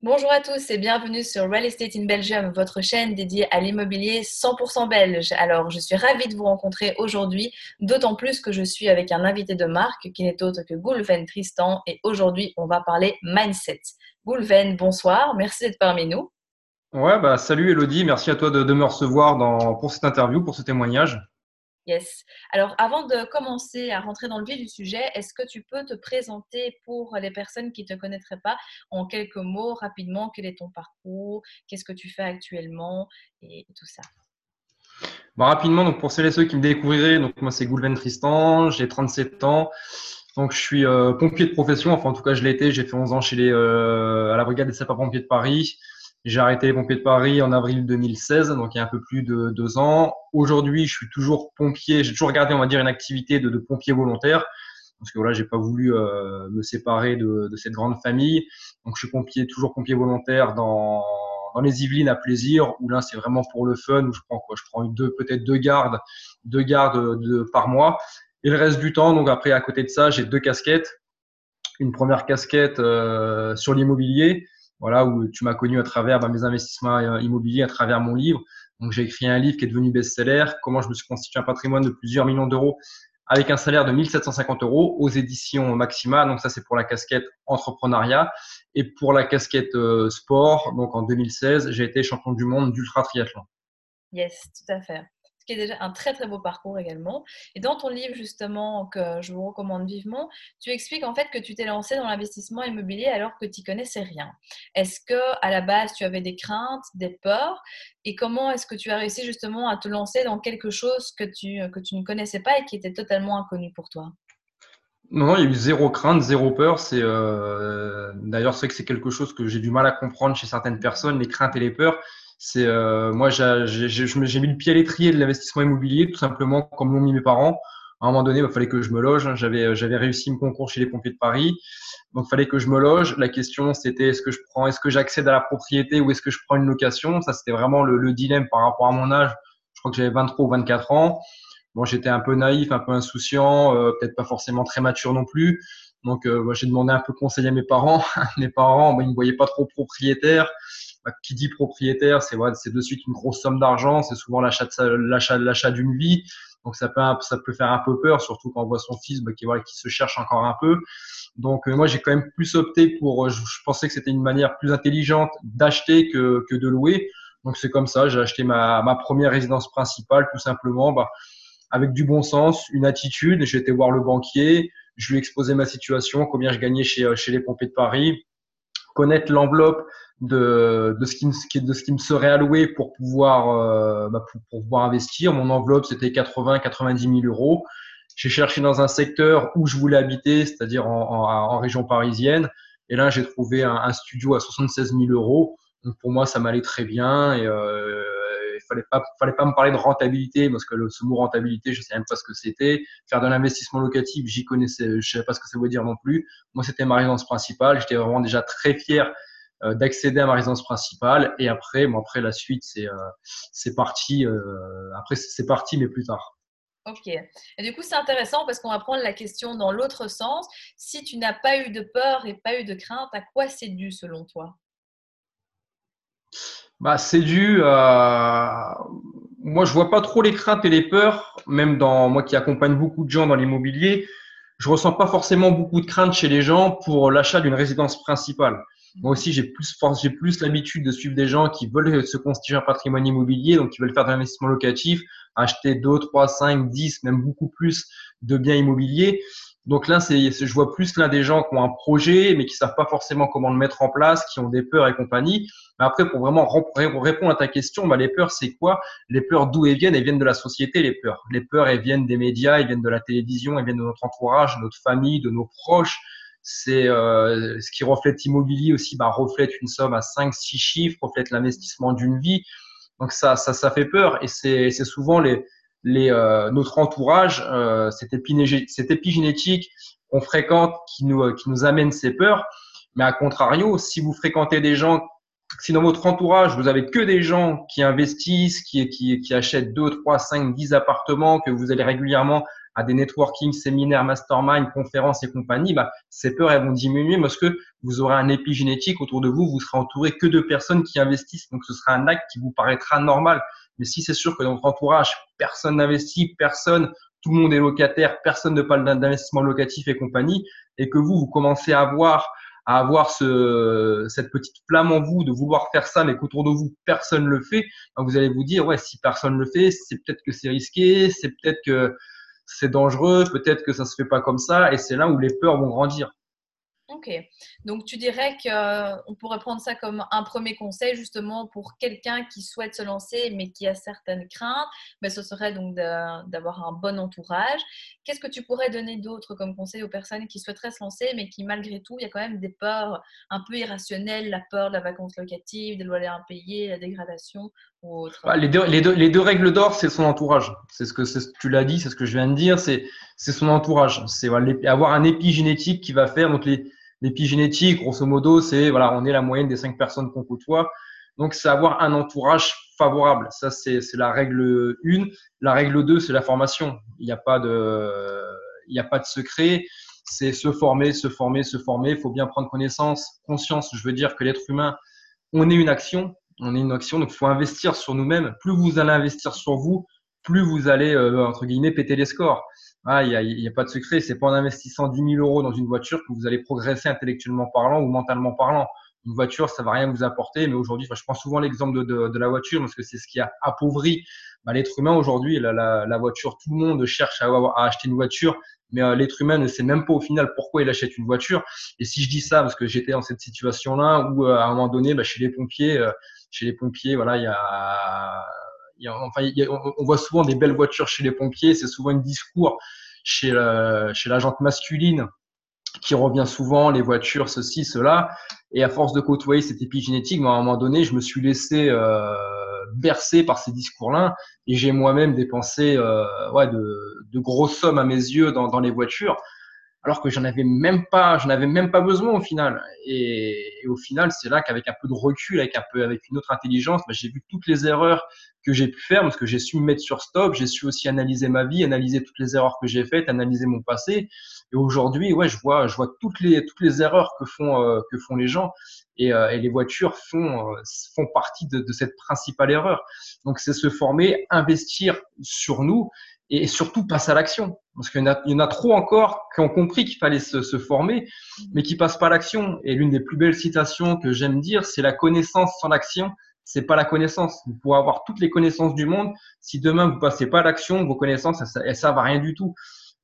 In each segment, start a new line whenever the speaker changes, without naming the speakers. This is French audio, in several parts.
Bonjour à tous et bienvenue sur Real Estate in Belgium, votre chaîne dédiée à l'immobilier 100% belge. Alors, je suis ravie de vous rencontrer aujourd'hui, d'autant plus que je suis avec un invité de marque qui n'est autre que Goulven Tristan et aujourd'hui, on va parler mindset. Goulven, bonsoir, merci d'être parmi nous.
Ouais, bah salut Elodie, merci à toi de, me recevoir pour cette interview, pour ce témoignage.
Yes. Alors, avant de commencer à rentrer dans le vif du sujet, est-ce que tu peux te présenter pour les personnes qui ne te connaîtraient pas en quelques mots, rapidement, quel est ton parcours, qu'est-ce que tu fais actuellement et tout ça?
Bah, Rapidement, donc pour celles et ceux qui me découvriraient, donc moi c'est Goulven Tristan, j'ai 37 ans. Donc je suis euh, pompier de profession, enfin en tout cas je été, j'ai fait 11 ans chez les, euh, à la brigade des sapeurs-pompiers de Paris. J'ai arrêté les pompiers de Paris en avril 2016, donc il y a un peu plus de deux ans. Aujourd'hui, je suis toujours pompier. J'ai toujours gardé, on va dire, une activité de, pompier volontaire parce que voilà, j'ai pas voulu euh, me séparer de, cette grande famille. Donc je suis pompier, toujours pompier volontaire dans, les Yvelines à plaisir, où là c'est vraiment pour le fun, où je prends quoi, je prends deux peut-être deux gardes, deux gardes de, par mois. Et le reste du temps, donc après à côté de ça, j'ai deux casquettes. Une première casquette euh, sur l'immobilier, voilà, où tu m'as connu à travers mes investissements euh, immobiliers, à travers mon livre. Donc, j'ai écrit un livre qui est devenu best-seller, comment je me suis constitué un patrimoine de plusieurs millions d'euros avec un salaire de 1750 euros aux éditions Maxima. Donc, ça, c'est pour la casquette entrepreneuriat. Et pour la casquette euh, sport, donc en 2016, j'ai été champion du monde d'ultra triathlon.
Yes, tout à fait qui est déjà un très très beau parcours également. Et dans ton livre justement, que je vous recommande vivement, tu expliques en fait que tu t'es lancé dans l'investissement immobilier alors que tu connaissais rien. Est-ce que à la base tu avais des craintes, des peurs? Et comment est-ce que tu as réussi justement à te lancer dans quelque chose que tu, que tu ne connaissais pas et qui était totalement inconnu pour toi?
Non, non, il y a eu zéro crainte, zéro peur. C'est euh... d'ailleurs c'est que c'est quelque chose que j'ai du mal à comprendre chez certaines personnes, les craintes et les peurs. C'est euh, moi, j'ai mis le pied à l'étrier de l'investissement immobilier, tout simplement comme l'ont mis mes parents. À un moment donné, il fallait que je me loge. J'avais j'avais réussi mon concours chez les pompiers de Paris, donc il fallait que je me loge. La question, c'était est-ce que je prends, est-ce que j'accède à la propriété ou est-ce que je prends une location? Ça, c'était vraiment le, le, dilemme par rapport à mon âge. Je crois que j'avais 23 ou 24 ans. Bon, j'étais un peu naïf, un peu insouciant, euh, peut-être pas forcément très mature non plus. Donc, euh, j'ai demandé un peu conseil à mes parents. mes parents, bah, ils me voyaient pas trop propriétaire. Qui dit propriétaire, c'est ouais, de suite une grosse somme d'argent, c'est souvent l'achat d'une vie. Donc ça peut ça peut faire un peu peur, surtout quand on voit son fils bah, qui voilà qui se cherche encore un peu. Donc euh, moi j'ai quand même plus opté pour, euh, je, pensais que c'était une manière plus intelligente d'acheter que que de louer. Donc c'est comme ça, j'ai acheté ma ma première résidence principale tout simplement, bah, avec du bon sens, une attitude. J'ai été voir le banquier, je lui ai exposé ma situation, combien je gagnais chez chez les pompiers de Paris, connaître l'enveloppe de, de, ce qui me, de ce qui me serait alloué pour pouvoir, euh, bah, pour, pouvoir investir. Mon enveloppe, c'était 80-90 000 euros. J'ai cherché dans un secteur où je voulais habiter, c'est-à-dire en, en, en, région parisienne. Et là, j'ai trouvé un, un, studio à 76 000 euros. Donc pour moi, ça m'allait très bien. Et euh, il fallait pas, fallait pas me parler de rentabilité parce que le, ce mot rentabilité, je sais même pas ce que c'était. Faire de l'investissement locatif, j'y connaissais, je savais pas ce que ça veut dire non plus. Moi, c'était ma résidence principale. J'étais vraiment déjà très fier d'accéder à ma résidence principale. Et après, bon, après la suite, c'est euh, c'est parti. Euh, après, c'est parti, mais plus tard.
Ok. Et du coup, c'est intéressant parce qu'on va prendre la question dans l'autre sens. Si tu n'as pas eu de peur et pas eu de crainte, à quoi c'est dû selon toi?
Bah, c'est dû à. Moi, je vois pas trop les craintes et les peurs, même dans moi qui accompagne beaucoup de gens dans l'immobilier. Je ressens pas forcément beaucoup de crainte chez les gens pour l'achat d'une résidence principale. Moi aussi, j'ai plus, j'ai plus l'habitude de suivre des gens qui veulent se constituer un patrimoine immobilier, donc qui veulent faire de l'investissement locatif, acheter 2, 3, 5, 10, même beaucoup plus de biens immobiliers. Donc là, c'est, je vois plus là des gens qui ont un projet, mais qui savent pas forcément comment le mettre en place, qui ont des peurs et compagnie. Mais après, pour vraiment répondre à ta question, bah, les peurs, c'est quoi? Les peurs, d'où elles viennent? Elles viennent de la société, les peurs. Les peurs, elles viennent des médias, elles viennent de la télévision, elles viennent de notre entourage, de notre famille, de nos proches c'est euh, ce qui reflète immobilier aussi, bah, reflète une somme à 5, 6 chiffres, reflète l'investissement d'une vie. Donc ça, ça, ça fait peur et c'est souvent les, les, euh, notre entourage, euh, cette, épigénétique qu'on fréquente qui nous, qui nous amène ces peurs. Mais à contrario, si vous fréquentez des gens, si dans votre entourage, vous avez que des gens qui investissent, qui, qui, qui achètent 2, 3, 5, 10 appartements, que vous allez régulièrement à des networking, séminaires, mastermind, conférences et compagnie, bah, ces peurs elles vont diminuer parce que vous aurez un épigénétique autour de vous, vous serez entouré que de personnes qui investissent. Donc ce sera un acte qui vous paraîtra normal. Mais si c'est sûr que dans votre entourage, personne n'investit, personne, tout le monde est locataire, personne ne parle d'investissement locatif et compagnie, et que vous, vous commencez à avoir à avoir ce, cette petite flamme en vous de vouloir faire ça, mais qu'autour de vous, personne ne le fait, ben, vous allez vous dire, ouais, si personne ne le fait, c'est peut-être que c'est risqué, c'est peut-être que c'est dangereux, peut-être que ça se fait pas comme ça, et c'est là où les peurs vont grandir.
Ok. Donc, tu dirais qu'on euh, pourrait prendre ça comme un premier conseil, justement, pour quelqu'un qui souhaite se lancer, mais qui a certaines craintes. Mais ce serait donc d'avoir un bon entourage. Qu'est-ce que tu pourrais donner d'autre comme conseil aux personnes qui souhaiteraient se lancer, mais qui, malgré tout, il y a quand même des peurs un peu irrationnelles, la peur de la vacance locative, des loyers impayés, la dégradation ou autre?
Bah, les, deux, les, deux, les, deux, règles d'or, c'est son entourage. C'est ce que tu l'as dit, c'est ce que je viens de dire, c'est son entourage. C'est avoir un épigénétique qui va faire. Donc, les L'épigénétique, grosso modo, c'est voilà, on est la moyenne des cinq personnes qu'on côtoie. Donc, c'est avoir un entourage favorable. Ça, c'est la règle 1. La règle 2, c'est la formation. Il n'y a pas de, il n'y a pas de secret. C'est se former, se former, se former. Il faut bien prendre connaissance, conscience. Je veux dire que l'être humain, on est une action. On est une action. Donc, il faut investir sur nous-mêmes. Plus vous allez investir sur vous, plus vous allez, euh, entre guillemets, péter les scores. Ah, il n'y a, a, pas de secret. C'est pas en investissant 10 000 euros dans une voiture que vous allez progresser intellectuellement parlant ou mentalement parlant. Une voiture, ça va rien vous apporter. Mais aujourd'hui, je prends souvent l'exemple de, la voiture parce que c'est ce qui a appauvri bah, l'être humain aujourd'hui. La, voiture, tout le monde cherche à, à acheter une voiture, mais euh, l'être humain ne sait même pas au final pourquoi il achète une voiture. Et si je dis ça parce que j'étais dans cette situation-là où euh, à un moment donné, bah, chez les pompiers, euh, chez les pompiers, voilà, il y a on, voit souvent des belles voitures chez les pompiers. C'est souvent un discours chez la, chez masculine qui revient souvent, les voitures, ceci, cela. Et à force de côtoyer cette épigénétique, à un moment donné, je me suis laissé euh, bercer par ces discours-là et j'ai moi-même dépensé euh, ouais, de, de grosses sommes à mes yeux dans, dans les voitures alors que j'en avais même pas, j'en avais même pas besoin au final. Et, au final, c'est là qu'avec un peu de recul, avec un peu, avec une autre intelligence, bah, j'ai vu toutes les erreurs que j'ai pu faire parce que j'ai su me mettre sur stop, j'ai su aussi analyser ma vie, analyser toutes les erreurs que j'ai faites, analyser mon passé. Et aujourd'hui, ouais, je vois, je vois toutes les toutes les erreurs que font euh, que font les gens et, euh, et les voitures font euh, font partie de, de cette principale erreur. Donc c'est se former, investir sur nous et surtout passe à l'action. Parce qu'il y, y, en a trop encore qui ont compris qu'il fallait se, se, former, mais qui passent pas à l'action. Et l'une des plus belles citations que j'aime dire, c'est la connaissance sans l'action, c'est pas la connaissance. Vous pouvez avoir toutes les connaissances du monde, si demain vous passez pas à l'action, vos connaissances, elles, servent à rien du tout.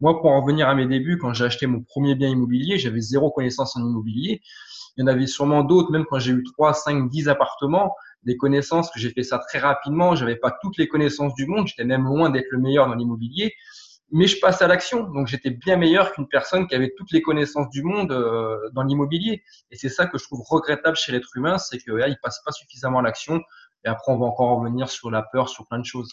Moi, pour en revenir à mes débuts, quand j'ai acheté mon premier bien immobilier, j'avais zéro connaissance en immobilier. Il y en avait sûrement d'autres, même quand j'ai eu 3, 5, 10 appartements des connaissances, que j'ai fait ça très rapidement. J'avais pas toutes les connaissances du monde. J'étais même loin d'être le meilleur dans l'immobilier. Mais je passe à l'action. Donc, j'étais bien meilleur qu'une personne qui avait toutes les connaissances du monde euh, dans l'immobilier. Et c'est ça que je trouve regrettable chez l'être humain, c'est qu'il ne passe pas suffisamment à l'action. Et après, on va encore revenir sur la peur, sur plein de choses.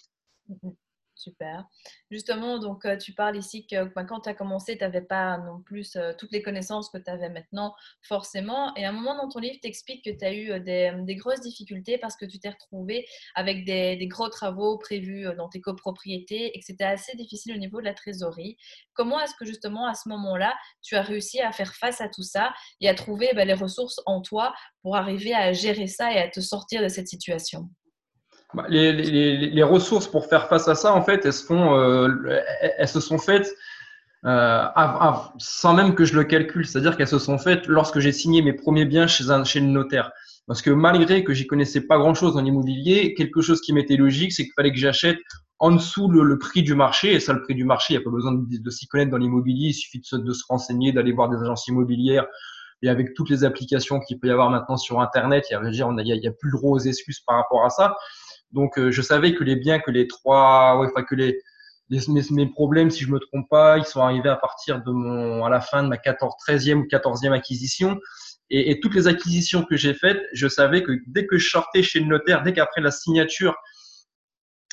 Super. Justement, donc euh, tu parles ici que bah, quand tu as commencé, tu n'avais pas non plus euh, toutes les connaissances que tu avais maintenant, forcément. Et à un moment dans ton livre, tu expliques que tu as eu euh, des, grosses difficultés parce que tu t'es retrouvé avec des, gros travaux prévus dans tes copropriétés et que c'était assez difficile au niveau de la trésorerie. Comment est-ce que justement à ce moment-là, tu as réussi à faire face à tout ça et à trouver bah, les ressources en toi pour arriver à gérer ça et à te sortir de cette situation?
Les, les, ressources pour faire face à ça, en fait, elles se, euh, sont faites euh, sans même que je le calcule. C'est-à-dire qu'elles se sont faites lorsque j'ai signé mes premiers biens chez, un, le notaire. Parce que malgré que j'y connaissais pas grand-chose en immobilier, quelque chose qui m'était logique, c'est qu'il fallait que j'achète en dessous le, prix du marché. Et ça, le prix du marché, il n'y a pas besoin de, s'y connaître dans l'immobilier. Il suffit de se, renseigner, d'aller voir des agences immobilières. Et avec toutes les applications qu'il peut y avoir maintenant sur Internet, il n'y a, a, a, plus de grosses excuses par rapport à ça. Donc, euh, je savais que les biens, que les trois, ouais, enfin, que les, mes, mes, problèmes, si je me trompe pas, ils sont arrivés à partir de mon, à la fin de ma 14, 13e ou 14e acquisition. Et, toutes les acquisitions que j'ai faites, je savais que dès que je sortais chez le notaire, dès qu'après la signature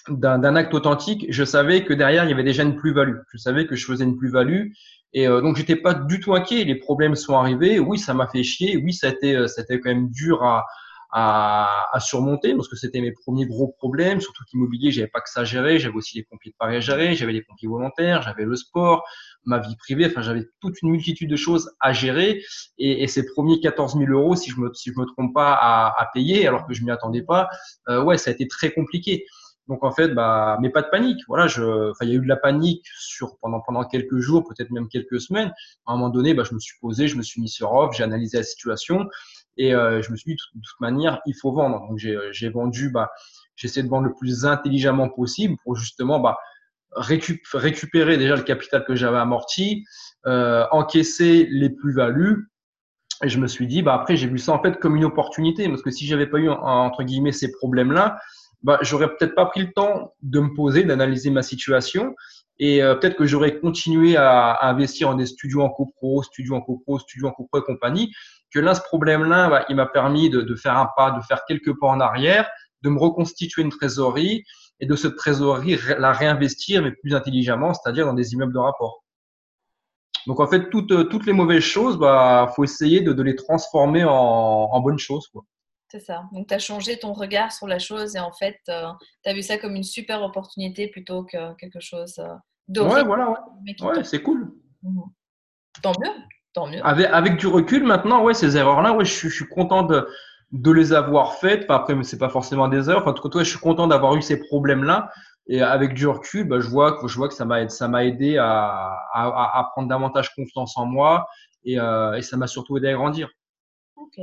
d'un acte authentique, je savais que derrière, il y avait déjà une plus-value. Je savais que je faisais une plus-value. Et euh, donc, j'étais pas du tout inquiet. Les problèmes sont arrivés. Oui, ça m'a fait chier. Oui, ça a euh, ça a été quand même dur à, à, à surmonter parce que c'était mes premiers gros problèmes. Surtout qu'immobilier, j'avais pas que ça à gérer. J'avais aussi les pompiers de Paris à gérer. J'avais les pompiers volontaires. J'avais le sport, ma vie privée. Enfin, j'avais toute une multitude de choses à gérer. Et, et ces premiers 14 000 euros, si je me, si je me trompe pas, à, à payer, alors que je m'y attendais pas, euh, ouais, ça a été très compliqué. Donc en fait, bah, mais pas de panique. Voilà, je, il y a eu de la panique sur pendant pendant quelques jours, peut-être même quelques semaines. À un moment donné, bah, je me suis posé, je me suis mis sur off, j'ai analysé la situation et euh, je me suis dit de toute manière, il faut vendre. Donc j'ai vendu, bah, j'essaie de vendre le plus intelligemment possible pour justement bah, récupérer déjà le capital que j'avais amorti, euh, encaisser les plus-values. Et je me suis dit, bah après j'ai vu ça en fait comme une opportunité parce que si j'avais pas eu entre guillemets ces problèmes-là, bah, j'aurais peut-être pas pris le temps de me poser, d'analyser ma situation. Et euh, peut-être que j'aurais continué à, à, investir en des studios en copro, studios en copro, studios en copro et compagnie. Que là, ce problème-là, bah, il m'a permis de, de, faire un pas, de faire quelques pas en arrière, de me reconstituer une trésorerie et de cette trésorerie la réinvestir, mais plus intelligemment, c'est-à-dire dans des immeubles de rapport. Donc en fait, toutes, toutes les mauvaises choses, bah, faut essayer de, de les transformer en, en bonnes choses. Quoi.
C'est ça. Donc, tu as changé ton regard sur la chose et en fait, euh, tu as vu ça comme une super opportunité plutôt que quelque chose euh,
d'autre. Ouais, voilà, ouais. ouais c'est cool.
Mmh. Tant mieux, tant mieux.
Avec, avec, du recul, maintenant, ouais, ces erreurs-là, ouais, je, je, suis content de, de les avoir faites. Enfin, après, c'est pas forcément des erreurs. Enfin, en tout cas, je suis content d'avoir eu ces problèmes-là. Et avec du recul, bah, je vois que je vois que ça m'a ça m'a aidé à, à, à, prendre davantage confiance en moi et, euh, et ça m'a surtout aidé à grandir.
Ok.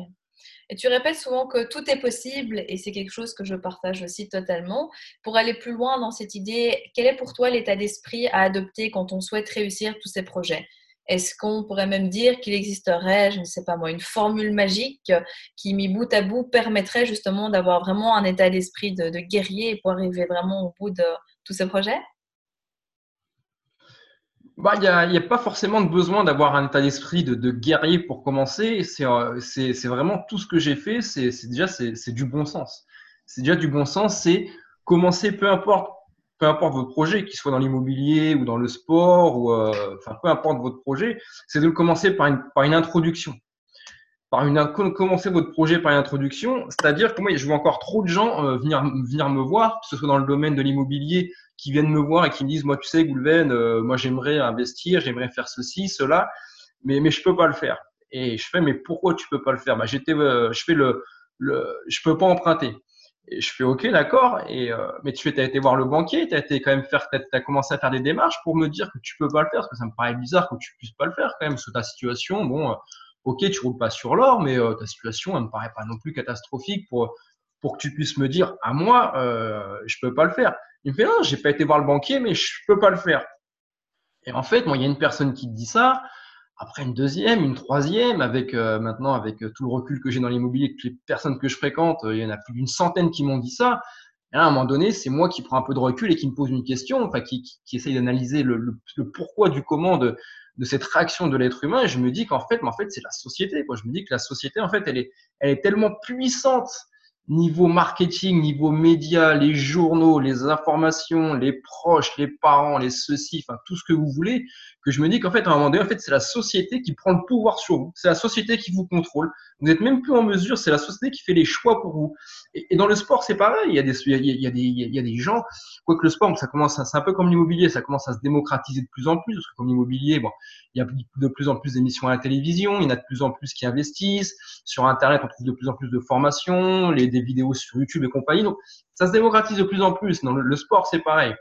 Et tu répètes souvent que tout est possible, et c'est quelque chose que je partage aussi totalement. Pour aller plus loin dans cette idée, quel est pour toi l'état d'esprit à adopter quand on souhaite réussir tous ces projets? Est-ce qu'on pourrait même dire qu'il existerait, je ne sais pas moi, une formule magique qui, mis bout à bout, permettrait justement d'avoir vraiment un état d'esprit de, guerrier pour arriver vraiment au bout de tous ces projets?
Bah, il n'y a, a, pas forcément de besoin d'avoir un état d'esprit de, de, guerrier pour commencer. Euh, c'est vraiment tout ce que j'ai fait. C'est déjà c'est du bon sens. C'est déjà du bon sens. C'est commencer, peu importe, peu importe votre projet, qu'il soit dans l'immobilier ou dans le sport ou euh, enfin peu importe votre projet, c'est de le commencer par une par une introduction. Par une commencer votre projet par une introduction, c'est-à-dire que moi je vois encore trop de gens euh, venir venir me voir, que ce soit dans le domaine de l'immobilier qui viennent me voir et qui me disent, moi, tu sais, Goulven, euh, moi, j'aimerais investir, j'aimerais faire ceci, cela, mais, mais je peux pas le faire. Et je fais, mais pourquoi tu peux pas le faire? Bah, j'étais, euh, Je fais le, le, je peux pas emprunter. Et je fais, ok, d'accord, et, euh, mais tu as été voir le banquier, tu as été quand même faire, as commencé à faire des démarches pour me dire que tu peux pas le faire, parce que ça me paraît bizarre que tu puisses pas le faire quand même, sous ta situation, bon, ok, tu roules pas sur l'or, mais ta situation, elle me paraît pas non plus catastrophique pour, pour que tu puisses me dire, à moi, euh, je peux pas le faire. Il me fait non, j'ai pas été voir le banquier, mais je peux pas le faire. Et en fait, moi, il y a une personne qui te dit ça. Après une deuxième, une troisième, avec euh, maintenant avec euh, tout le recul que j'ai dans l'immobilier, toutes les personnes que je fréquente, euh, il y en a plus d'une centaine qui m'ont dit ça. Et à un moment donné, c'est moi qui prends un peu de recul et qui me pose une question, enfin qui, qui, qui essaye d'analyser le, le, le, pourquoi du comment de, de cette réaction de l'être humain. Et je me dis qu'en fait, mais en fait, c'est la société. Quoi. Je me dis que la société, en fait, elle est, elle est tellement puissante niveau marketing, niveau média, les journaux, les informations, les proches, les parents, les ceci, enfin tout ce que vous voulez, que je me dis qu'en fait, à un moment donné, en fait, c'est la société qui prend le pouvoir sur vous. C'est la société qui vous contrôle. Vous n'êtes même plus en mesure, c'est la société qui fait les choix pour vous. Et, dans le sport, c'est pareil. Il y a des, il y a, des, il y a des gens, quoique le sport, ça commence, c'est un peu comme l'immobilier, ça commence à se démocratiser de plus en plus, parce que comme l'immobilier, bon, il y a de plus en plus d'émissions à la télévision, il y en a de plus en plus qui investissent. Sur Internet, on trouve de plus en plus de formations, les, des vidéos sur YouTube et compagnie. Donc, ça se démocratise de plus en plus. Dans le, le sport, c'est pareil.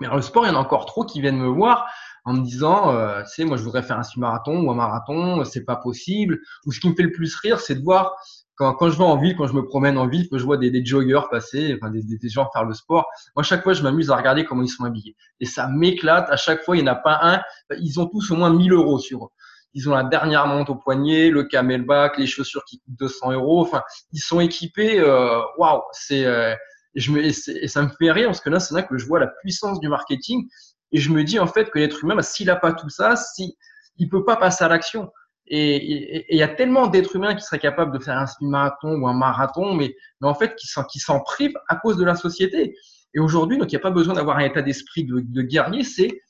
Mais dans le sport, il y en a encore trop qui viennent me voir en me disant, euh, tu sais, moi je voudrais faire un semi-marathon ou un marathon, c'est pas possible. Ou ce qui me fait le plus rire, c'est de voir quand, quand je vais en ville, quand je me promène en ville, que je vois des, des joggers passer, enfin des, des, gens faire le sport. Moi, chaque fois, je m'amuse à regarder comment ils sont habillés. Et ça m'éclate. À chaque fois, il n'y en a pas un. Ils ont tous au moins 1000 euros sur eux. Ils ont la dernière montre au poignet, le camelback, les chaussures qui coûtent 200 euros. Enfin, ils sont équipés. Waouh, wow, c'est euh, et, je me, et, ça me fait rire parce que là, c'est là que je vois la puissance du marketing. Et je me dis en fait que l'être humain, bah, s'il n'a pas tout ça, si, il peut pas passer à l'action. Et il y a tellement d'êtres humains qui seraient capables de faire un marathon ou un marathon, mais, en fait qui s'en qui privent à cause de la société. Et aujourd'hui, il n'y a pas besoin d'avoir un état d'esprit de, de, guerrier, c'est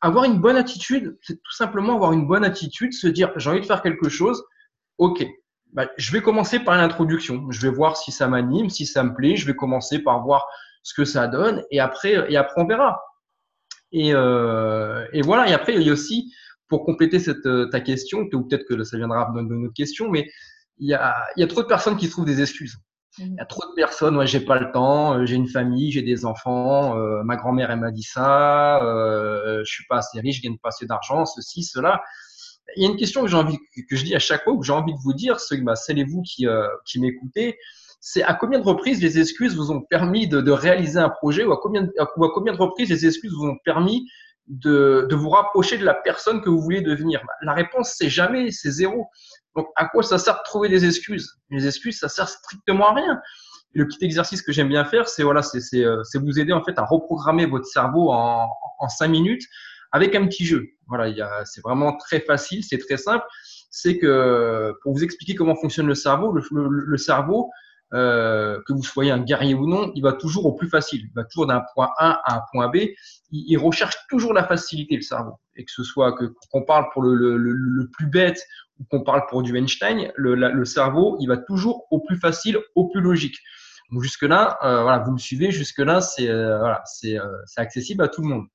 avoir une bonne attitude, c'est tout simplement avoir une bonne attitude, se dire j'ai envie de faire quelque chose, ok, bah, je vais commencer par l'introduction. Je vais voir si ça m'anime, si ça me plaît. Je vais commencer par voir ce que ça donne et après, et après on verra. Et, euh, et voilà. Et après, il y a aussi, pour compléter cette, euh, ta question, ou peut-être que ça viendra de notre question, mais il y a, il y a trop de personnes qui trouvent des excuses. Mmh. Il y a trop de personnes, moi j'ai pas le temps, euh, j'ai une famille, j'ai des enfants, euh, ma grand-mère elle m'a dit ça, euh, je suis pas assez riche, je gagne pas assez d'argent, ceci, cela. Il y a une question que j'ai envie que je dis à chaque fois, que j'ai envie de vous dire, ceux, bah, et vous qui, euh, qui m'écoutez, c'est à combien de reprises les excuses vous ont permis de, de réaliser un projet ou à combien, de, à combien de reprises les excuses vous ont permis de, de vous rapprocher de la personne que vous voulez devenir? Bah, La réponse c'est jamais, c'est zéro. Donc, à quoi ça sert de trouver des excuses? Les excuses, ça sert strictement à rien. le petit exercice que j'aime bien faire, c'est voilà, c'est euh, vous aider en fait à reprogrammer votre cerveau en, en cinq minutes avec un petit jeu. Voilà, c'est vraiment très facile, c'est très simple. C'est que pour vous expliquer comment fonctionne le cerveau, le, le, cerveau, euh, que vous soyez un guerrier ou non, il va toujours au plus facile. Il va toujours d'un point A à un point B. Il, il, recherche toujours la facilité, le cerveau. Et que ce soit que qu'on parle pour le, le, le, plus bête ou qu'on parle pour du Einstein, le, le, cerveau, il va toujours au plus facile, au plus logique. Donc jusque là, euh, voilà, vous me suivez. Jusque là, c'est euh, voilà, c'est euh, accessible à tout le monde.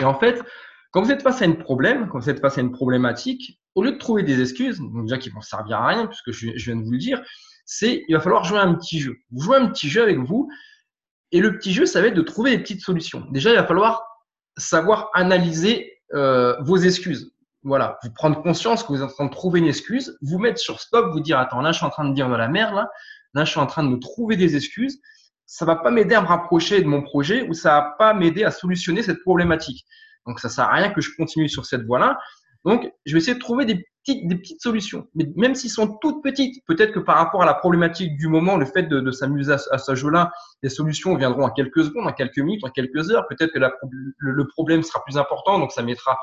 Et en fait, quand vous êtes face à un problème, quand vous êtes face à une problématique, au lieu de trouver des excuses, donc déjà qui vont servir à rien, puisque je, viens de vous le dire, c'est il va falloir jouer un petit jeu. Vous jouez un petit jeu avec vous, et le petit jeu, ça va être de trouver des petites solutions. Déjà, il va falloir savoir analyser euh, vos excuses voilà, vous prendre conscience que vous êtes en train de trouver une excuse, vous mettre sur stop, vous dire attends là je suis en train de dire de la merde là, là je suis en train de me trouver des excuses, ça va pas m'aider à me rapprocher de mon projet ou ça va pas m'aider à solutionner cette problématique. Donc ça sert à rien que je continue sur cette voie-là. Donc je vais essayer de trouver des petites, solutions, mais même s'ils sont toutes petites, peut-être que par rapport à la problématique du moment, le fait de, s'amuser à, ce jeu-là, les solutions viendront en quelques secondes, en quelques minutes, en quelques heures. Peut-être que le, problème sera plus important, donc ça mettra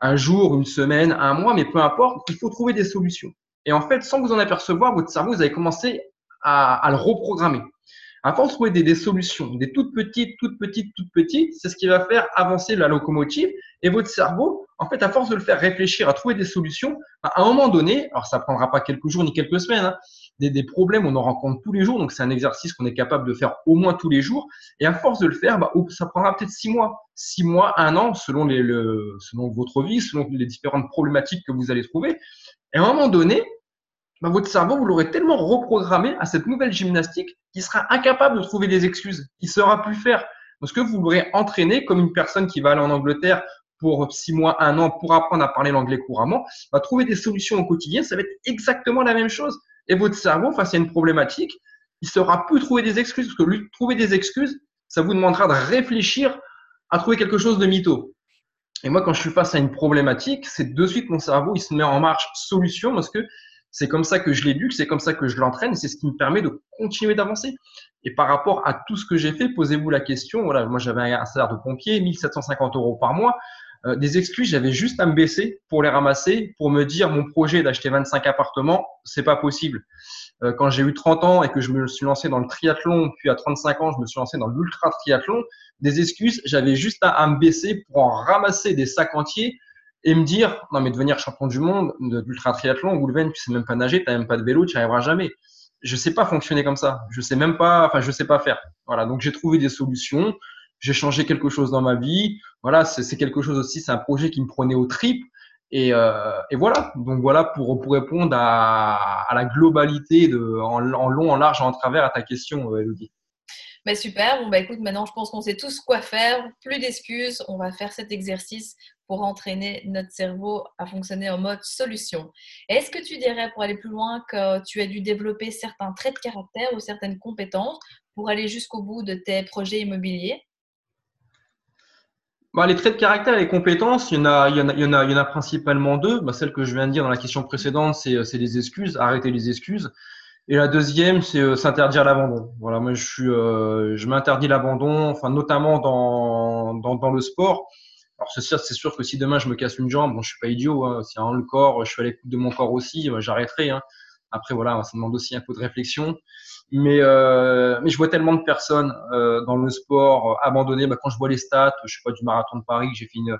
un jour, une semaine, un mois, mais peu importe, il faut trouver des solutions. Et en fait, sans vous en apercevoir, votre cerveau, vous allez commencer à le reprogrammer. De trouver des, des, solutions, des toutes petites, toutes petites, toutes petites, c'est ce qui va faire avancer la locomotive. Et votre cerveau, en fait, à force de le faire réfléchir, à trouver des solutions, à un moment donné, alors ça prendra pas quelques jours ni quelques semaines, hein, des, des, problèmes, on en rencontre tous les jours. Donc, c'est un exercice qu'on est capable de faire au moins tous les jours. Et à force de le faire, bah, ça prendra peut-être six mois, six mois, un an, selon, les, le, selon votre vie, selon les différentes problématiques que vous allez trouver. Et à un moment donné, bah, votre cerveau, vous l'aurez tellement reprogrammé à cette nouvelle gymnastique qu'il sera incapable de trouver des excuses. Il ne saura plus faire. Parce que vous l'aurez entraîné comme une personne qui va aller en Angleterre pour six mois, un an, pour apprendre à parler l'anglais couramment, va trouver des solutions au quotidien. Ça va être exactement la même chose. Et votre cerveau, face à une problématique, il saura plus trouver des excuses, parce que lui, trouver des excuses, ça vous demandera de réfléchir à trouver quelque chose de mytho. Et moi, quand je suis face à une problématique, c'est de suite mon cerveau, il se met en marche solution, parce que c'est comme ça que je l'éduque, c'est comme ça que je l'entraîne, c'est ce qui me permet de continuer d'avancer. Et par rapport à tout ce que j'ai fait, posez-vous la question. Voilà, moi j'avais un salaire de pompier, 1750 euros par mois. Euh, des excuses, j'avais juste à me baisser pour les ramasser, pour me dire mon projet d'acheter 25 appartements, c'est pas possible. Euh, quand j'ai eu 30 ans et que je me suis lancé dans le triathlon, puis à 35 ans, je me suis lancé dans l'ultra triathlon, des excuses, j'avais juste à, me baisser pour en ramasser des sacs entiers et me dire non mais devenir champion du monde de l'ultra triathlon, Goulven, tu sais même pas nager, tu n'as même pas de vélo, tu n'y arriveras jamais. Je sais pas fonctionner comme ça. Je sais même pas, enfin je sais pas faire. Voilà, donc j'ai trouvé des solutions j'ai changé quelque chose dans ma vie. Voilà, c'est quelque chose aussi, c'est un projet qui me prenait au trip. Et, euh, et, voilà, donc voilà pour, pour répondre à, à la globalité de, en, en, long, en large, en travers à ta question, euh, Elodie.
Bah super, bon bah écoute, maintenant je pense qu'on sait tous quoi faire, plus d'excuses, on va faire cet exercice pour entraîner notre cerveau à fonctionner en mode solution. Est-ce que tu dirais, pour aller plus loin, que tu as dû développer certains traits de caractère ou certaines compétences pour aller jusqu'au bout de tes projets immobiliers?
Bah, les traits de caractère et les compétences, il y en a, principalement deux. Bah, celle que je viens de dire dans la question précédente, c'est, c'est les excuses, arrêter les excuses. Et la deuxième, c'est euh, s'interdire l'abandon. Voilà, moi je euh, je m'interdis l'abandon, enfin notamment dans, dans le sport. Alors c'est sûr, que si demain je me casse une jambe, bon, je suis pas idiot. Hein, si un le corps, je suis à l'écoute de mon corps aussi, bah, j'arrêterai. Hein. Après voilà, ça demande aussi un peu de réflexion. Mais, euh, mais je vois tellement de personnes euh, dans le sport euh, abandonner. Bah, quand je vois les stats, je sais pas du marathon de Paris, j'ai fait une,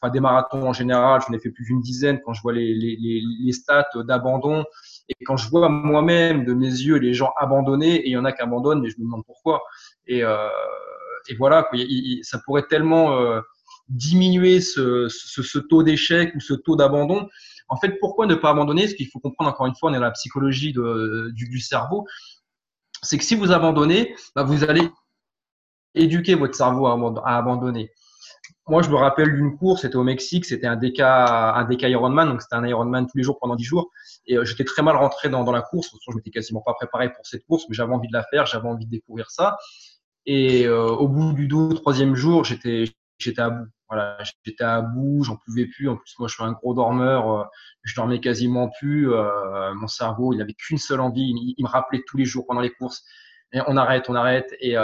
enfin des marathons en général, j'en ai fait plus d'une dizaine. Quand je vois les, les, les, les stats d'abandon, Et quand je vois moi-même de mes yeux les gens abandonner, et il y en a qui abandonnent, mais je me demande pourquoi. Et, euh, et voilà, quoi, ça pourrait tellement euh, diminuer ce, taux d'échec ou ce taux d'abandon. En fait, pourquoi ne pas abandonner? Ce qu'il faut comprendre encore une fois, on est dans la psychologie du, cerveau, c'est que si vous abandonnez, bah vous allez éduquer votre cerveau à, abandonner moi, je me rappelle d'une course, c'était au Mexique, c'était un DK, un DK Ironman, donc c'était un Ironman tous les jours pendant 10 jours. Et euh, j'étais très mal rentré dans, la course, je m'étais quasiment pas préparé pour cette course, mais j'avais envie de la faire, j'avais envie de découvrir ça. Et euh, au bout du deux, troisième jour, j'étais, j'étais à bout. Voilà, j'étais à bout, j'en pouvais plus. En plus, moi, je suis un gros dormeur, euh, je dormais quasiment plus. Euh, mon cerveau, il avait qu'une seule envie. Il, me rappelait tous les jours pendant les courses. On arrête, on arrête. Et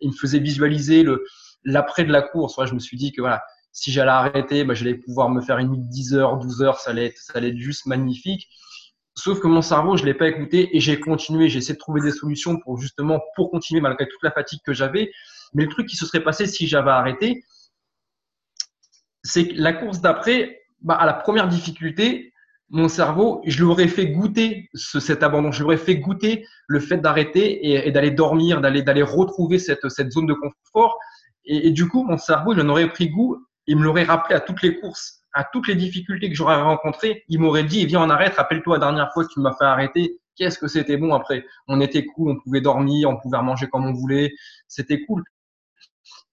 il me faisait visualiser l'après de la course, je me suis dit que voilà, si j'allais arrêter, bah, j'allais pouvoir me faire une nuit de 10 heures, 12 heures, ça allait être, juste magnifique. Sauf que mon cerveau, je l'ai pas écouté et j'ai continué. J'ai essayé de trouver des solutions pour justement pour continuer malgré toute la fatigue que j'avais. Mais le truc qui se serait passé si j'avais arrêté, c'est que la course d'après, bah, à la première difficulté, mon cerveau, je lui aurais fait goûter ce, cet abandon. Je lui aurais fait goûter le fait d'arrêter et, d'aller dormir, d'aller d'aller retrouver cette, cette zone de confort. Et, et, du coup, mon cerveau, il en aurait pris goût, il me l'aurait rappelé à toutes les courses, à toutes les difficultés que j'aurais rencontrées. Il m'aurait dit, viens, on arrête, rappelle-toi la dernière fois que tu m'as fait arrêter. Qu'est-ce que c'était bon après? On était cool, on pouvait dormir, on pouvait manger comme on voulait. C'était cool.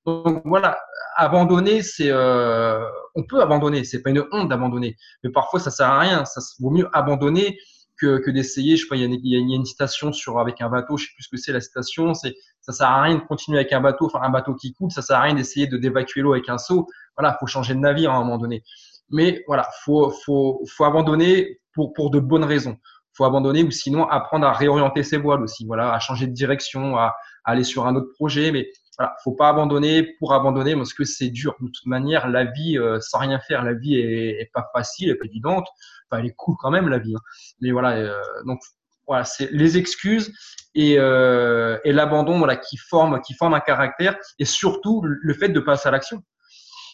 Donc voilà, abandonner, c'est, euh, on peut abandonner. C'est pas une honte d'abandonner, mais parfois ça sert à rien. Ça vaut mieux abandonner que, que d'essayer. Je sais pas, il y, il y, a une, citation sur avec un bateau. Je sais plus ce que c'est la citation. C'est ça sert à rien de continuer avec un bateau, enfin un bateau qui coule. Ça sert à rien d'essayer de d'évacuer l'eau avec un seau. Voilà, faut changer de navire à un moment donné. Mais voilà, faut faut faut abandonner pour pour de bonnes raisons. Faut abandonner ou sinon apprendre à réorienter ses voiles aussi. Voilà, à changer de direction, à, à aller sur un autre projet. Mais voilà, faut pas abandonner pour abandonner parce que c'est dur. De toute manière, la vie euh, sans rien faire, la vie est, pas facile, elle est pas évidente. Enfin, elle est cool quand même la vie. Hein. Mais voilà, euh, donc voilà, c'est les excuses et, euh, et l'abandon voilà, qui forme qui forme un caractère et surtout le fait de passer à l'action.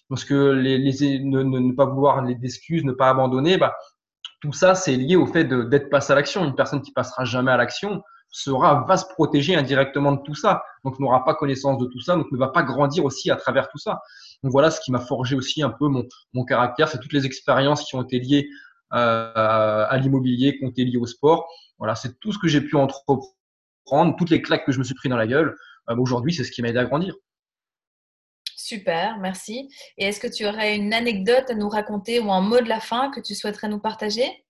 Parce que les, ne, pas vouloir les excuses, ne pas abandonner, bah, tout ça c'est lié au fait d'être passé à l'action. Une personne qui passera jamais à l'action sera va se protéger indirectement de tout ça, donc n'aura pas connaissance de tout ça, donc ne va pas grandir aussi à travers tout ça. Donc voilà ce qui m'a forgé aussi un peu mon, mon caractère, c'est toutes les expériences qui ont été liées euh, à l'immobilier, qui ont été liées au sport. Voilà, c'est tout ce que j'ai pu entreprendre, toutes les claques que je me suis pris dans la gueule. Euh, Aujourd'hui, c'est ce qui m'a aidé à grandir.
Super, merci. Et est-ce que tu aurais une anecdote à nous raconter ou un mot de la fin que tu souhaiterais nous partager?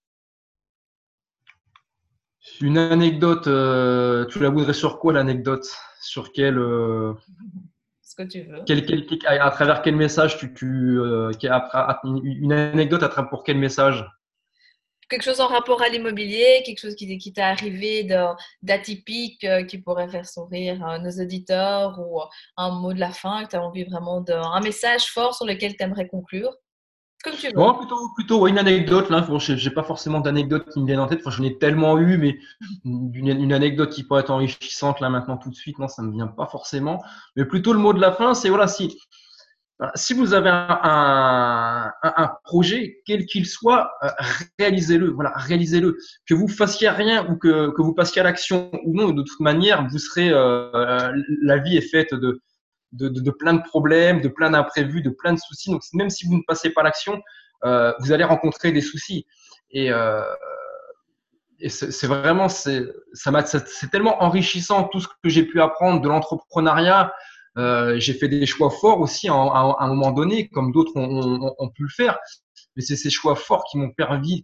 Une anecdote, euh, tu la voudrais sur quoi l'anecdote? Sur quel euh,
Ce que tu veux.
Quel, quel, à, travers quel message tu, tu euh, une anecdote à travers pour quel message?
Quelque chose en rapport à l'immobilier, quelque chose qui, qui t'est arrivé d'atypique qui pourrait faire sourire nos auditeurs ou un mot de la fin que tu as envie vraiment de. un message fort sur lequel tu aimerais conclure?
Bon, plutôt, plutôt une anecdote. Là, bon, j'ai pas forcément d'anecdote qui me viennent en tête. Enfin, j'en ai tellement eu, mais une, anecdote qui pourrait être enrichissante là maintenant tout de suite, non, ça me vient pas forcément. Mais plutôt le mot de la fin, c'est voilà, si si vous avez un projet, quel qu'il soit, euh, réalisez-le. Voilà, réalisez-le. Que vous fassiez rien ou que, que vous passiez à l'action ou non, de toute manière, vous serez. Euh, la vie est faite de, de, plein de problèmes, de plein d'imprévus, de plein de soucis. Donc, même si vous ne passez pas l'action, euh, vous allez rencontrer des soucis. Et, euh, et c'est vraiment, c'est tellement enrichissant tout ce que j'ai pu apprendre de l'entrepreneuriat, euh, j'ai fait des choix forts aussi à, un moment donné, comme d'autres ont, pu le faire. Mais c'est ces choix forts qui m'ont permis,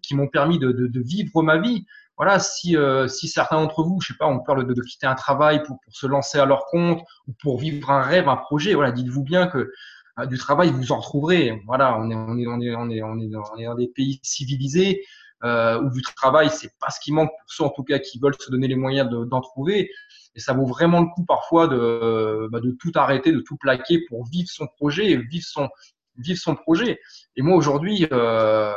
de, vivre ma vie. Voilà, si, euh, si certains d'entre vous, je sais pas, ont peur de, quitter un travail pour, se lancer à leur compte ou pour vivre un rêve, un projet, voilà, dites-vous bien que euh, du travail vous en retrouverez. Voilà, on est dans des pays civilisés euh, où du travail, c'est pas ce qui manque pour ceux en tout cas qui veulent se donner les moyens d'en trouver. Et ça vaut vraiment le coup parfois de, bah, de tout arrêter, de tout plaquer pour vivre son projet et vivre son, vivre son projet. Et moi aujourd'hui, euh,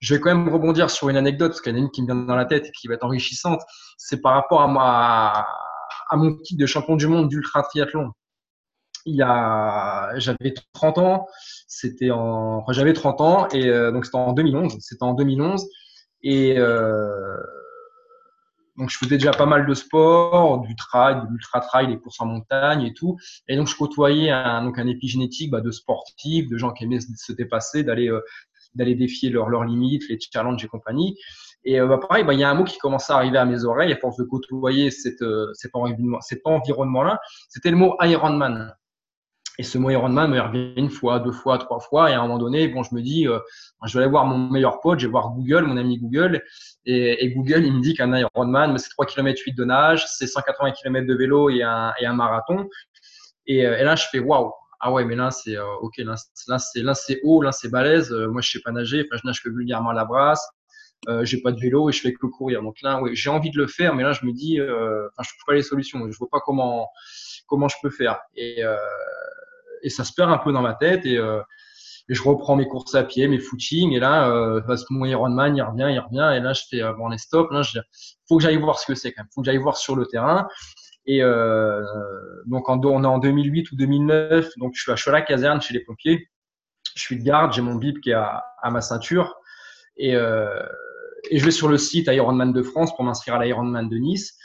je vais quand même rebondir sur une anecdote, parce qu'il y en a une qui me vient dans la tête et qui va être enrichissante. C'est par rapport à, ma, à mon titre de champion du monde d'ultra triathlon. Il y a, j'avais 30 ans, c'était en, j'avais 30 ans et euh, donc c'était en 2011. C'était en 2011 et euh, Donc, je faisais déjà pas mal de sport, du trail, de l'ultra-trail, des courses en montagne et tout. Et donc, je côtoyais un, donc un épigénétique bah, de sportifs, de gens qui aimaient se dépasser, d'aller euh, d'aller défier leurs leurs limites, les challenges et compagnie. Et euh, bah, pareil, bah, il y a un mot qui commençait à arriver à mes oreilles à force de côtoyer cet, euh, cet environnement-là. C'était le mot Ironman. Et ce mot Ironman me revient une fois, deux fois, trois fois. Et à un moment donné, bon, je me dis, euh, je vais aller voir mon meilleur pote, je vais voir Google, mon ami Google. Et, Google, il me dit qu'un Ironman, c'est 3 km 8 de nage, c'est 180 km de vélo et un, et un marathon. Et, et là, je fais waouh, ah ouais, mais là, c'est euh, ok, là, c'est haut, là, c'est balèze. Euh, moi, je sais pas nager, enfin, je nage que vulgairement à la brasse. Euh, j'ai pas de vélo et je fais que courir. Donc là, ouais, j'ai envie de le faire, mais là, je me dis, euh, enfin, je trouve pas les solutions. Je vois pas comment comment je peux faire. Et et ça se perd un peu dans ma tête et, et je reprends mes courses à pied, mes footings. Et là, euh, mon Ironman, il revient, il revient. Et là, je fais bon, les stops. Là, je faut que j'aille voir ce que c'est quand même. Faut que j'aille voir sur le terrain. Et euh, donc en, on est en 2008 ou 2009, donc je suis à, la caserne chez les pompiers. Je suis de garde, j'ai mon bip qui est à, ma ceinture euh, et je vais sur le site Ironman de France pour m'inscrire à l'Ironman de Nice.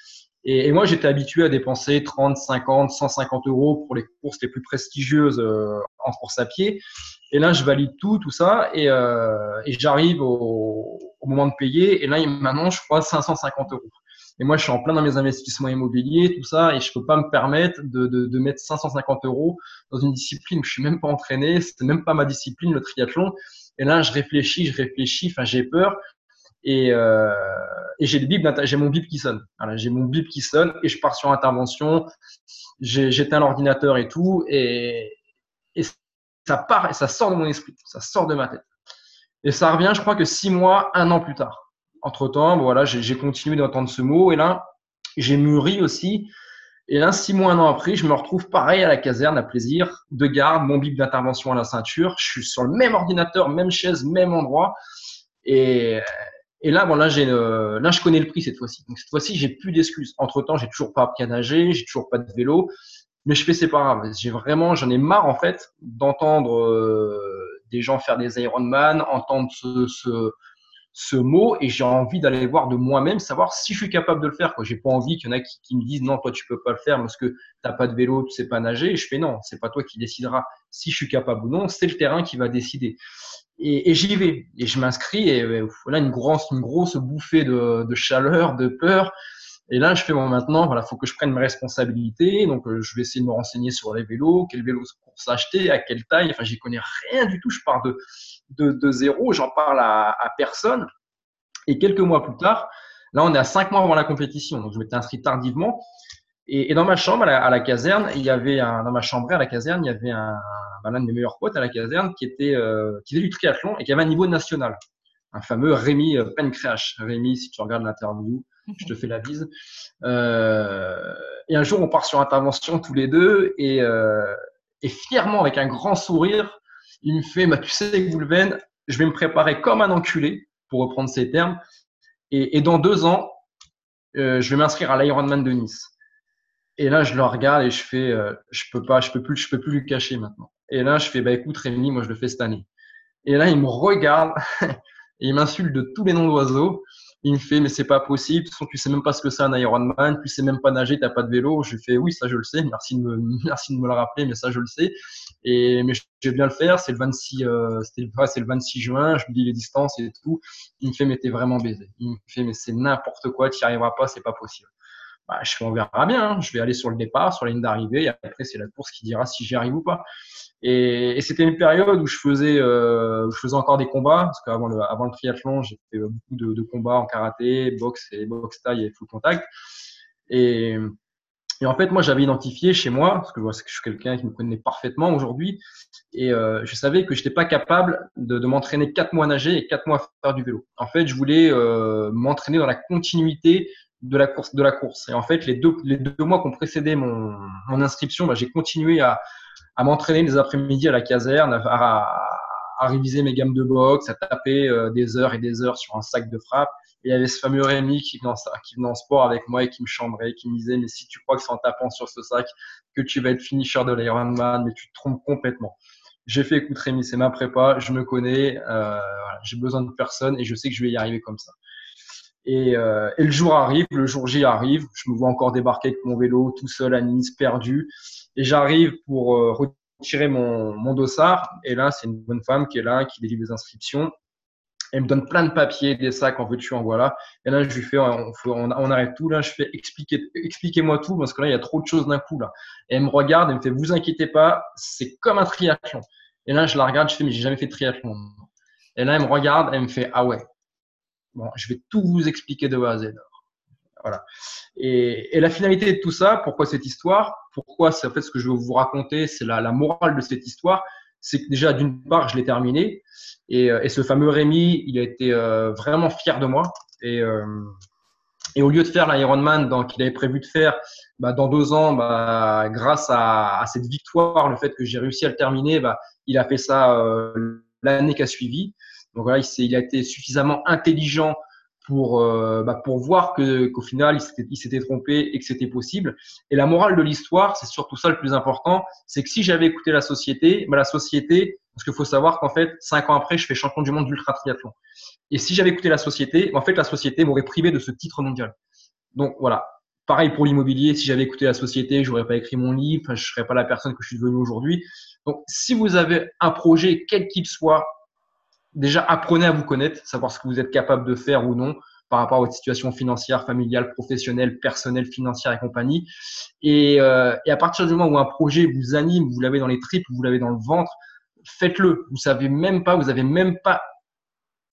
Et, moi, j'étais habitué à dépenser 30, 50, 150 euros pour les courses les plus prestigieuses euh, en course à pied. Et là, je valide tout, tout ça, et, euh, et j'arrive au, au, moment de payer. Et là, m'annonce, je crois, 550 euros. Et moi, je suis en plein dans mes investissements immobiliers, tout ça, et je peux pas me permettre de, de, de mettre 550 euros dans une discipline où je suis même pas entraîné, c'est même pas ma discipline, le triathlon. Et là, je réfléchis, je réfléchis, enfin, j'ai peur. Et, euh, et j'ai le bip, j'ai mon bip qui sonne. J'ai mon bip qui sonne et je pars sur intervention. J'éteins l'ordinateur et tout, et, et ça part, et ça sort de mon esprit, ça sort de ma tête. Et ça revient, je crois que six mois, un an plus tard entre-temps, voilà, j'ai continué d'entendre ce mot et là, j'ai mûri aussi. Et là, six mois, un an après, je me retrouve pareil à la caserne, à plaisir, de garde, mon bip d'intervention à la ceinture. Je suis sur le même ordinateur, même chaise, même endroit. Et, et là, bon, là, j'ai, là, je connais le prix cette fois-ci. Donc cette fois-ci, j'ai plus d'excuses. Entre temps, j'ai toujours pas appris à nager, j'ai toujours pas de vélo, mais je fais c'est pas. J'ai vraiment, j'en ai marre en fait d'entendre euh, des gens faire des Ironman, entendre ce, ce ce mot et j'ai envie d'aller voir de moi-même, savoir si je suis capable de le faire. J'ai pas envie qu'il y en a qui, me disent non, toi tu peux pas le faire parce que t'as pas de vélo, tu sais pas nager. Et je fais non, c'est pas toi qui décideras si je suis capable ou non, c'est le terrain qui va décider. Et, et j'y vais et je m'inscris et voilà une grosse, une grosse bouffée de, de, chaleur, de peur. Et là, je fais bon maintenant, voilà, faut que je prenne mes responsabilités. Donc, euh, je vais essayer de me renseigner sur les vélos, quel vélo pour s'acheter, à quelle taille. Enfin, j'y connais rien du tout. Je pars de de, zéro, j'en parle à, personne. Et quelques mois plus tard, là, on est à cinq mois avant la compétition, donc je m'étais inscrit tardivement. Et, dans ma chambre, à la, caserne, il y avait un, dans ma chambre à la caserne, il y avait un, ben, l'un de mes meilleurs potes à la caserne qui était, euh, qui faisait du triathlon et qui avait un niveau national. Un fameux Rémi euh, Pencrash. Rémi, si tu regardes l'interview, je te fais la bise. Euh, et un jour, on part sur intervention tous les deux et, et fièrement, avec un grand sourire, il me fait, bah, tu sais, Goulven, je vais me préparer comme un enculé, pour reprendre ces termes, et, dans deux ans, euh, je vais m'inscrire à l'Ironman de Nice. Et là, je le regarde et je fais, euh, je peux pas, je peux plus, je peux plus lui cacher maintenant. Et là, je fais, bah écoute Rémi, moi je le fais cette année. Et là, il me regarde et il m'insulte de tous les noms d'oiseaux. Il me fait, mais c'est pas possible. Tu sais même pas ce que c'est un Ironman. Tu sais même pas nager. T'as pas de vélo. Je lui fais, oui, ça je le sais. Merci de me, merci de me le rappeler, mais ça je le sais. Et mais je vais bien le faire. C'est le 26, euh, c'est le 26 juin. Je lui dis les distances et tout. Il me fait, mais t'es vraiment baisé. Il me fait, mais c'est n'importe quoi. Tu n'y arriveras pas. C'est pas possible. Bah, je on verra bien. Hein. Je vais aller sur le départ, sur la ligne d'arrivée. Et après, c'est la course qui dira si j'y arrive ou pas. Et, et c'était une période où je faisais, euh, je faisais encore des combats, parce qu'avant le, avant le triathlon, j'ai fait beaucoup de, de, combats en karaté, boxe et boxe taille et full contact. Et, et en fait, moi, j'avais identifié chez moi, parce que, je suis quelqu'un qui me connaît parfaitement aujourd'hui, et euh, je savais que je n'étais pas capable de, de m'entraîner quatre mois à nager et quatre mois à faire du vélo. En fait, je voulais euh, m'entraîner dans la continuité de la course. De la course. Et en fait, les deux, les deux mois qui ont précédé mon, mon inscription, bah, j'ai continué à, à m'entraîner les après-midi à la caserne, à, à, réviser mes gammes de boxe, à taper euh, des heures et des heures sur un sac de frappe. Et il y avait ce fameux Rémi qui venait, en, qui venait en sport avec moi et qui me chambrait, qui me disait, mais si tu crois que c'est en tapant sur ce sac que tu vas être finisher de l'Ironman, mais tu te trompes complètement. J'ai fait, écoute Rémi, c'est ma prépa, je me connais, euh, j'ai besoin de personne et je sais que je vais y arriver comme ça. Et, euh, et, le jour arrive, le jour J arrive, je me vois encore débarquer avec mon vélo tout seul à Nice, perdu. Et j'arrive pour euh, retirer mon, mon dossard. Et là, c'est une bonne femme qui est là, qui délivre les inscriptions. Elle me donne plein de papiers, des sacs, en veux-tu, en voilà. Et là, je lui fais, on, on, arrête tout. Là, je fais, expliquez, expliquez-moi tout, parce que là, il y a trop de choses d'un coup, là. Et elle me regarde, elle me fait, vous inquiétez pas, c'est comme un triathlon. Et là, je la regarde, je fais, mais j'ai jamais fait de triathlon. Et là, elle me regarde, elle me fait, ah ouais, Je vais tout vous expliquer de A à Z. Voilà. Et, la finalité de tout ça, pourquoi cette histoire? Pourquoi c'est en fait ce que je veux vous raconter, c'est la, morale de cette histoire. C'est que déjà, d'une part, je l'ai terminé. Et, euh, et, ce fameux Rémi, il a été euh, vraiment fier de moi. Et, euh, au lieu de faire l'Ironman qu'il avait prévu de faire bah, dans deux ans, bah, grâce à, cette victoire, le fait que j'ai réussi à le terminer, bah, il a fait ça l'année qui a suivi. Donc voilà, il, il a été suffisamment intelligent pour, euh, bah, pour voir que, qu'au final, il s'était, trompé et que c'était possible. Et la morale de l'histoire, c'est surtout ça le plus important, c'est que si j'avais écouté la société, bah, la société, parce qu'il faut savoir qu'en fait, cinq ans après, je fais champion du monde d'ultra triathlon. Et si j'avais écouté la société, en fait, la société m'aurait privé de ce titre mondial. Donc voilà. Pareil pour l'immobilier, si j'avais écouté la société, j'aurais pas écrit mon livre, je serais pas la personne que je suis devenu aujourd'hui. Donc, si vous avez un projet, quel qu'il soit, déjà apprenez à vous connaître, savoir ce que vous êtes capable de faire ou non par rapport à votre situation financière, familiale, professionnelle, personnelle, financière et compagnie. Et, euh, et à partir du moment où un projet vous anime, vous l'avez dans les tripes, vous l'avez dans le ventre, faites-le. Vous savez même pas, vous avez même pas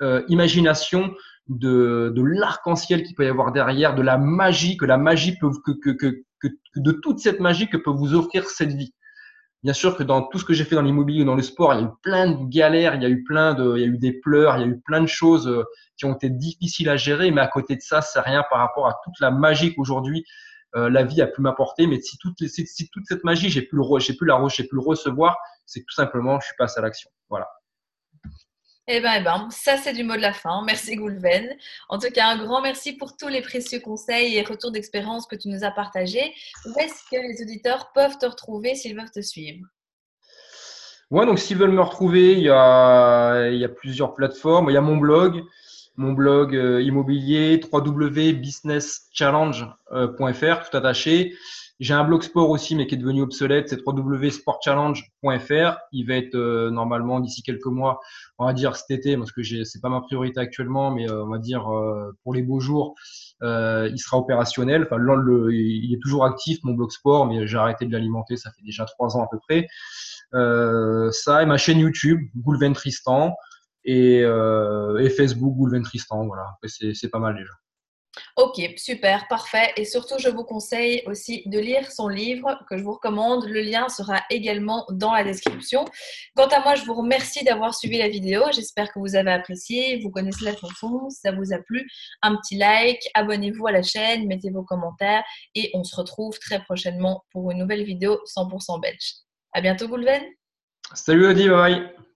euh, imagination de, de l'arc-en-ciel qu'il peut y avoir derrière, de la magie que la magie peut que, de toute cette magie que peut vous offrir cette vie. Bien sûr que dans tout ce que j'ai fait dans l'immobilier ou dans le sport, il y a eu plein de galères, il y a eu plein de, il y a eu des pleurs, il y a eu plein de choses euh, qui ont été difficiles à gérer. Mais à côté de ça, c'est rien par rapport à toute la magie qu'aujourd'hui euh, la vie a pu m'apporter. Mais si toute, si, toute cette magie, j'ai pu le, j'ai pu la, j'ai pu le recevoir, c'est tout simplement, je suis passé à l'action. Voilà.
Eh bien, eh ben, ça c'est du mot de la fin. Merci Goulven. En tout cas, un grand merci pour tous les précieux conseils et retours d'expérience que tu nous as partagés. Où est-ce que les auditeurs peuvent te retrouver s'ils veulent te suivre?
Ouais, donc s'ils veulent me retrouver, il y, a, il y a plusieurs plateformes. Il y a mon blog, mon blog euh, immobilier www.businesschallenge.fr, tout attaché. J'ai un blog sport aussi, mais qui est devenu obsolète, c'est www.sportchallenge.fr. Il va être euh, normalement d'ici quelques mois, on va dire cet été, parce que c'est pas ma priorité actuellement, mais euh, on va dire euh, pour les beaux jours, il sera opérationnel. Enfin, le, il est toujours actif mon blog sport, mais j'ai arrêté de l'alimenter, ça fait déjà trois ans à peu près. ça et ma chaîne YouTube, Goulven Tristan, et, et Facebook Goulven Tristan. Voilà, c'est pas mal déjà.
Ok, super, parfait. Et surtout, je vous conseille aussi de lire son livre que je vous recommande. Le lien sera également dans la description. Quant à moi, je vous remercie d'avoir suivi la vidéo. J'espère que vous avez apprécié. Vous connaissez la chanson. Ça vous a plu, un petit like, abonnez-vous à la chaîne, mettez vos commentaires et on se retrouve très prochainement pour une nouvelle vidéo 100% belge. À bientôt, Goulven.
Salut Odi, bye.